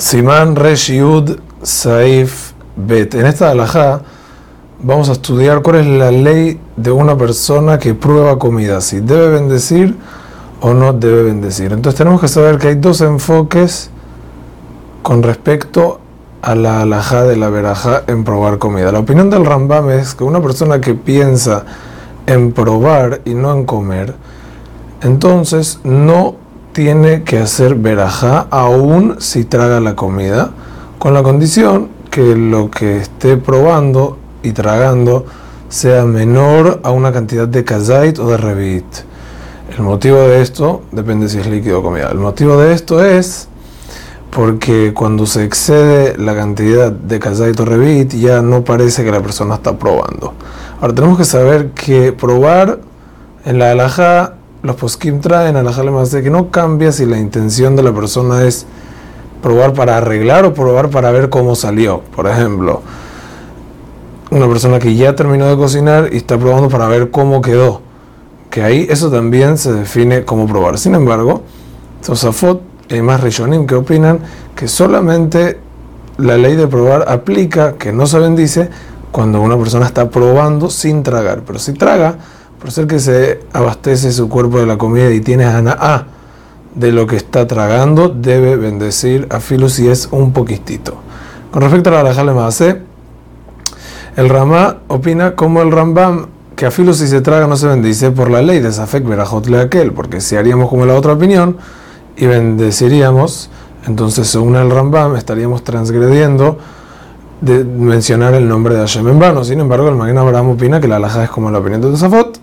Simán Resh Yud Saif Bet. En esta alajá vamos a estudiar cuál es la ley de una persona que prueba comida, si debe bendecir o no debe bendecir. Entonces tenemos que saber que hay dos enfoques con respecto a la alajá de la verajá en probar comida. La opinión del Rambam es que una persona que piensa en probar y no en comer, entonces no tiene que hacer verajá aún si traga la comida, con la condición que lo que esté probando y tragando sea menor a una cantidad de kazait o de revit. El motivo de esto depende si es líquido o comida. El motivo de esto es porque cuando se excede la cantidad de kazait o revit ya no parece que la persona está probando. Ahora tenemos que saber que probar en la alajá los poskim traen a la más de que no cambia si la intención de la persona es probar para arreglar o probar para ver cómo salió. Por ejemplo, una persona que ya terminó de cocinar y está probando para ver cómo quedó. Que ahí eso también se define como probar. Sin embargo, Tosafot y más Rishonim que opinan que solamente la ley de probar aplica, que no se bendice, cuando una persona está probando sin tragar. Pero si traga, por ser que se abastece su cuerpo de la comida y tiene A de lo que está tragando, debe bendecir a Filu si es un poquitito. Con respecto a la alajale Maase, el Ramá opina como el Rambam que a Filu si se traga no se bendice por la ley de Safek Berajot aquel, porque si haríamos como la otra opinión y bendeciríamos, entonces según el Rambam estaríamos transgrediendo de mencionar el nombre de Hashem en vano. Sin embargo, el Magna Abraham opina que la alhaja es como la opinión de Tosafot.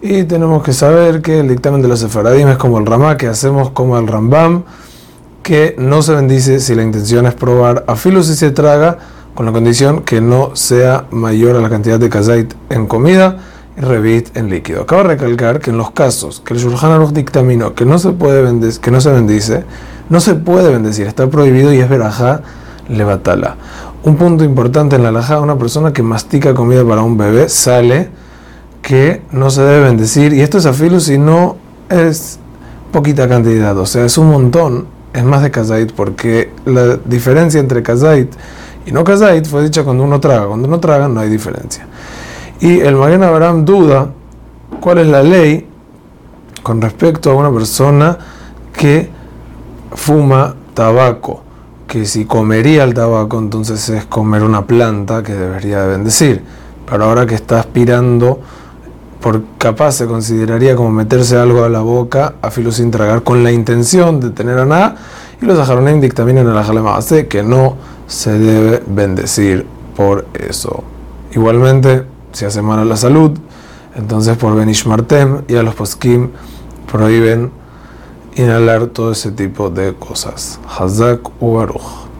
Y tenemos que saber que el dictamen de los Sefaradim es como el Ramá, que hacemos como el Rambam, que no se bendice si la intención es probar a filo si se traga, con la condición que no sea mayor a la cantidad de kazait en comida y revit en líquido. Acabo de recalcar que en los casos que el Shulchan Aruch dictaminó que no se puede que no se bendice, no se puede bendecir, está prohibido y es verajá levatala. Un punto importante en la alhaja, una persona que mastica comida para un bebé sale que no se debe bendecir, y esto es afilo si no es poquita cantidad, o sea, es un montón, es más de kazait, porque la diferencia entre kazait y no kazait fue dicha cuando uno traga, cuando uno traga no hay diferencia. Y el Magen Abraham duda cuál es la ley con respecto a una persona que fuma tabaco que si comería el tabaco, entonces es comer una planta que debería de bendecir. Pero ahora que está aspirando, por capaz se consideraría como meterse algo a la boca a filo sin tragar con la intención de tener a nada. Y los ajaronim dictaminan en la jalemase que no se debe bendecir por eso. Igualmente, si hace mal a la salud, entonces por Benishmartem y a los poskim prohíben inhalar todo ese tipo de cosas. Hazak u Baruch.